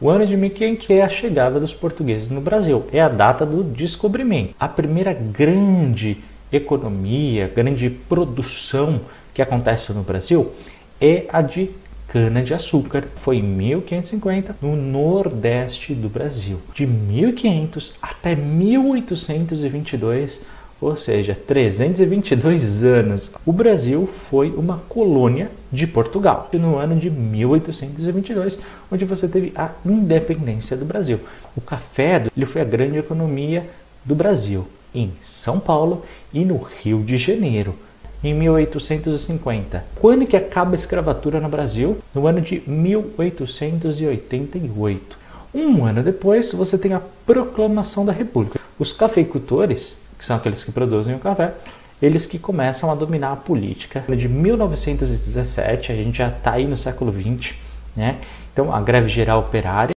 O ano de 1500 é a chegada dos portugueses no Brasil, é a data do descobrimento. A primeira grande economia, grande produção que acontece no Brasil é a de cana-de-açúcar. Foi em 1550 no nordeste do Brasil. De 1500 até 1822 ou seja, 322 anos, o Brasil foi uma colônia de Portugal. No ano de 1822, onde você teve a independência do Brasil. O café ele foi a grande economia do Brasil em São Paulo e no Rio de Janeiro. Em 1850. Quando que acaba a escravatura no Brasil? No ano de 1888. Um ano depois, você tem a proclamação da República. Os cafeicultores que são aqueles que produzem o café, eles que começam a dominar a política. De 1917, a gente já está aí no século XX, né? Então, a greve geral operária